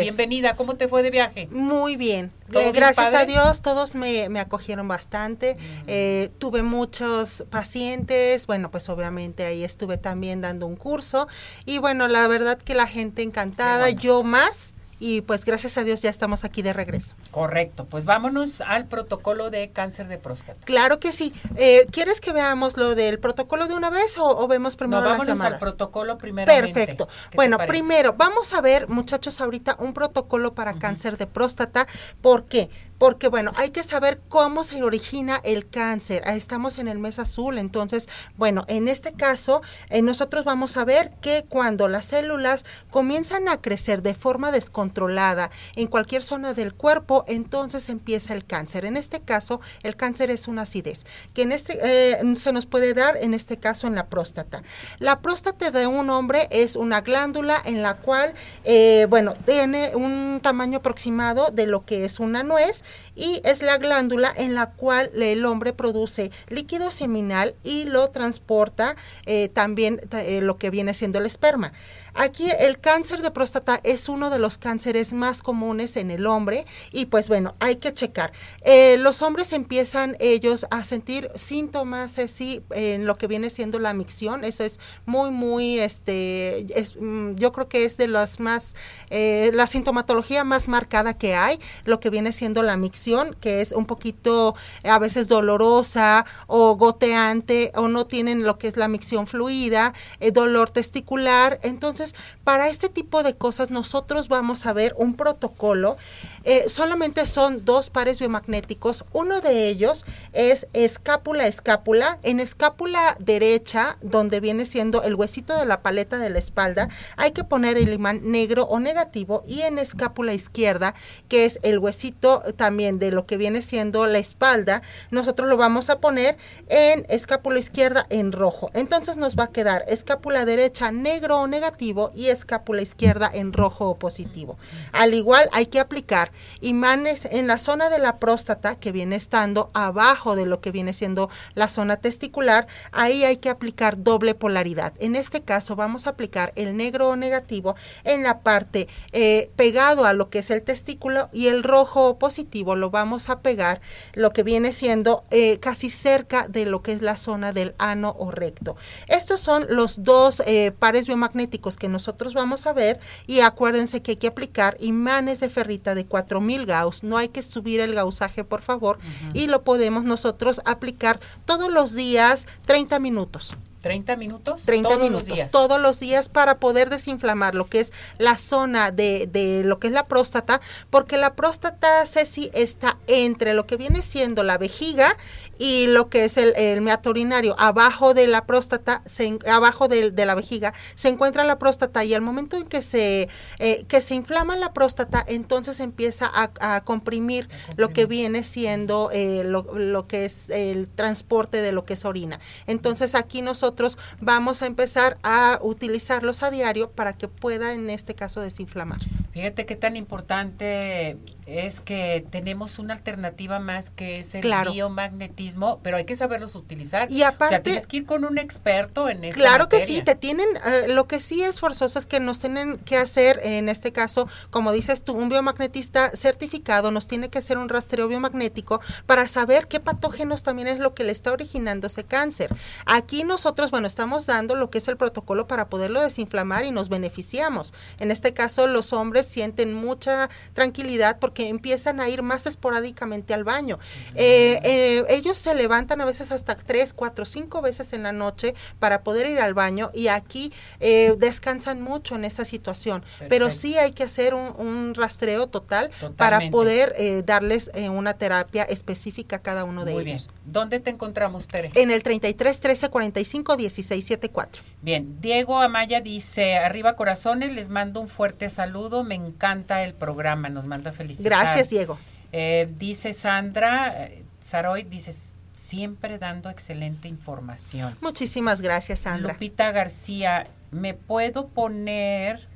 Bienvenida, ¿cómo te fue de viaje? Muy bien, eh, gracias a Dios todos me, acogieron bastante, eh, tuve muchos pacientes, bueno pues obviamente ahí estuve también dando un curso y bueno la verdad que la gente encantada, yo más y pues gracias a Dios ya estamos aquí de regreso. Correcto, pues vámonos al protocolo de cáncer de próstata. Claro que sí. Eh, ¿Quieres que veamos lo del protocolo de una vez o, vemos primero no, vámonos al protocolo primero. Perfecto. Bueno, primero vamos a ver muchachos ahorita un protocolo para cáncer de próstata. ¿Por qué? Porque bueno, hay que saber cómo se origina el cáncer. Ah, estamos en el mes azul, entonces, bueno, en este caso, eh, nosotros vamos a ver que cuando las células comienzan a crecer de forma descontrolada en cualquier zona del cuerpo, entonces empieza el cáncer. En este caso, el cáncer es una acidez, que en este eh, se nos puede dar, en este caso, en la próstata. La próstata de un hombre es una glándula en la cual, eh, bueno, tiene un tamaño aproximado de lo que es una nuez y es la glándula en la cual el hombre produce líquido seminal y lo transporta eh, también eh, lo que viene siendo el esperma. Aquí el cáncer de próstata es uno de los cánceres más comunes en el hombre y pues bueno, hay que checar. Eh, los hombres empiezan ellos a sentir síntomas así en lo que viene siendo la micción, eso es muy, muy, este, mm, yo creo que es de las más, eh, la sintomatología más marcada que hay, lo que viene siendo la micción, que es un poquito a veces dolorosa o goteante o no tienen lo que es la micción fluida, eh, dolor testicular, entonces para este tipo de cosas nosotros vamos a ver un protocolo. Eh, solamente son dos pares biomagnéticos. Uno de ellos es escápula-escápula. En escápula derecha, donde viene siendo el huesito de la paleta de la espalda, hay que poner el imán negro o negativo. Y en escápula izquierda, que es el huesito también de lo que viene siendo la espalda, nosotros lo vamos a poner en escápula izquierda en rojo. Entonces nos va a quedar escápula derecha negro o negativo y escápula izquierda en rojo o positivo. Al igual hay que aplicar imanes en la zona de la próstata que viene estando abajo de lo que viene siendo la zona testicular. Ahí hay que aplicar doble polaridad. En este caso vamos a aplicar el negro o negativo en la parte eh, pegado a lo que es el testículo y el rojo o positivo lo vamos a pegar lo que viene siendo eh, casi cerca de lo que es la zona del ano o recto. Estos son los dos eh, pares biomagnéticos que nosotros vamos a ver y acuérdense que hay que aplicar imanes de ferrita de 4000 gauss, no hay que subir el gausaje por favor y lo podemos nosotros aplicar todos los días 30 minutos. 30 minutos 30 todos minutos los días. todos los días para poder desinflamar lo que es la zona de, de, lo que es la próstata porque la próstata Ceci está entre lo que viene siendo la vejiga y lo que es el, el meato urinario. Abajo de la próstata, se, abajo de, de, la vejiga, se encuentra la próstata y al momento en que se, eh, que se inflama la próstata, entonces empieza a, comprimir, lo que viene siendo eh, lo, lo, que es el transporte de lo que es orina. Entonces aquí nosotros vamos a empezar a utilizarlos a diario para que pueda en este caso desinflamar. Fíjate qué tan importante es que tenemos una alternativa más que es el biomagnetismo, pero hay que saberlos utilizar. Y aparte, tienes que ir con un experto en eso. Claro que sí, te tienen, eh, lo que sí es forzoso es que nos tienen que hacer, en este caso, como dices tú, un biomagnetista certificado nos tiene que hacer un rastreo biomagnético para saber qué patógenos también es lo que le está originando ese cáncer. Aquí nosotros, bueno, estamos dando lo que es el protocolo para poderlo desinflamar y nos beneficiamos. En este caso, los hombres sienten mucha tranquilidad porque que empiezan a ir más esporádicamente al baño. Eh, eh, ellos se levantan a veces hasta tres, cuatro, cinco veces en la noche para poder ir al baño y aquí eh, descansan mucho en esa situación. Pero sí hay que hacer un, rastreo total para poder darles una terapia específica a cada uno de Muy ellos. Bien. ¿Dónde te encontramos, Tere? En el 33 13 45 16 74. Bien, Diego Amaya dice, arriba corazones, les mando un fuerte saludo, me encanta el programa, nos manda felicidades. Gracias, Diego. Eh, dice Sandra, eh, Saroy, dice, siempre dando excelente información. Muchísimas gracias, Sandra. Lupita García, ¿me puedo poner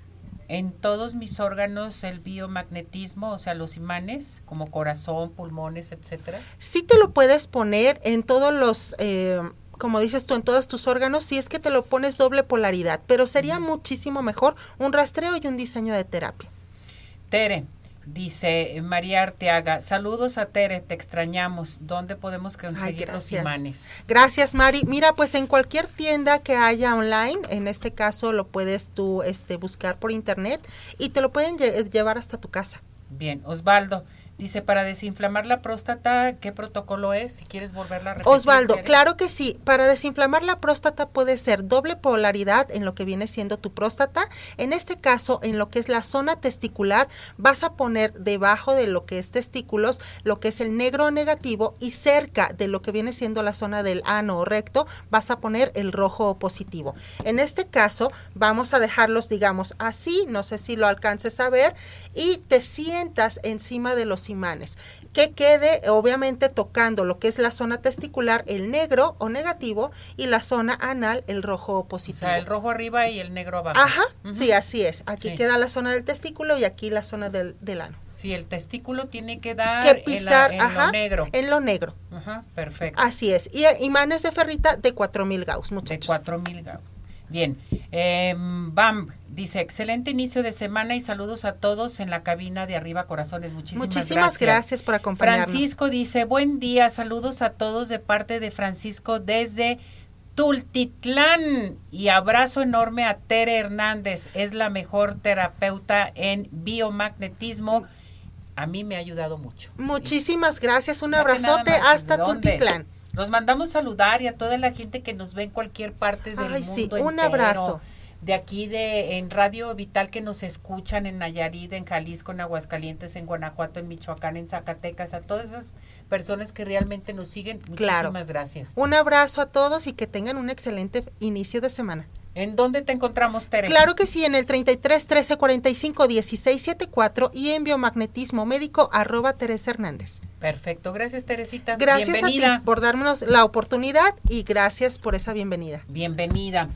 en todos mis órganos el biomagnetismo, o sea, los imanes, como corazón, pulmones, etcétera? Sí te lo puedes poner en todos los... Eh, como dices tú, en todos tus órganos, si es que te lo pones doble polaridad, pero sería muchísimo mejor un rastreo y un diseño de terapia. Tere, dice María Arteaga, saludos a Tere, te extrañamos. ¿Dónde podemos conseguir los imanes? Gracias, Mari. Mira, pues en cualquier tienda que haya online, en este caso lo puedes tú este, buscar por internet y te lo pueden llevar hasta tu casa. Bien, Osvaldo. Dice, para desinflamar la próstata, ¿qué protocolo es? Si quieres volverla a repetir. Osvaldo, claro que sí. Para desinflamar la próstata puede ser doble polaridad en lo que viene siendo tu próstata. En este caso, en lo que es la zona testicular, vas a poner debajo de lo que es testículos, lo que es el negro negativo y cerca de lo que viene siendo la zona del ano o recto, vas a poner el rojo positivo. En este caso, vamos a dejarlos, digamos, así, no sé si lo alcances a ver, y te sientas encima de los imanes. Que quede obviamente tocando lo que es la zona testicular, el negro o negativo, y la zona anal, el rojo positivo. O sea, el rojo arriba y el negro abajo. Ajá, sí, así es. Aquí queda la zona del testículo y aquí la zona del, ano. Sí, el testículo tiene que dar que pisar, en, lo negro. En lo negro. Ajá, perfecto. Así es. Y imanes de ferrita de 4000 Gauss, muchachos. De 4000 Gauss. Bien. Eh, BAM dice, excelente inicio de semana y saludos a todos en la cabina de Arriba Corazones. Muchísimas, Muchísimas gracias. por acompañarnos. Francisco dice, buen día, saludos a todos de parte de Francisco desde Tultitlán y abrazo enorme a Tere Hernández, es la mejor terapeuta en biomagnetismo. A mí me ha ayudado mucho. Muchísimas gracias, un abrazote hasta Tultitlán. Nos mandamos saludar y a toda la gente que nos ve en cualquier parte del Ay, mundo. Sí, un abrazo. De aquí de en Radio Vital que nos escuchan en Nayarit, en Jalisco, en Aguascalientes, en Guanajuato, en Michoacán, en Zacatecas, a todas esas personas que realmente nos siguen. Muchísimas gracias. Un abrazo a todos y que tengan un excelente inicio de semana. ¿En dónde te encontramos, Tere? Claro que sí, en el 33 13 45 16 74 y en biomagnetismo médico arroba Teresa Hernández. Perfecto, gracias Teresita. Gracias a ti por darnos la oportunidad y gracias por esa bienvenida. Bienvenida.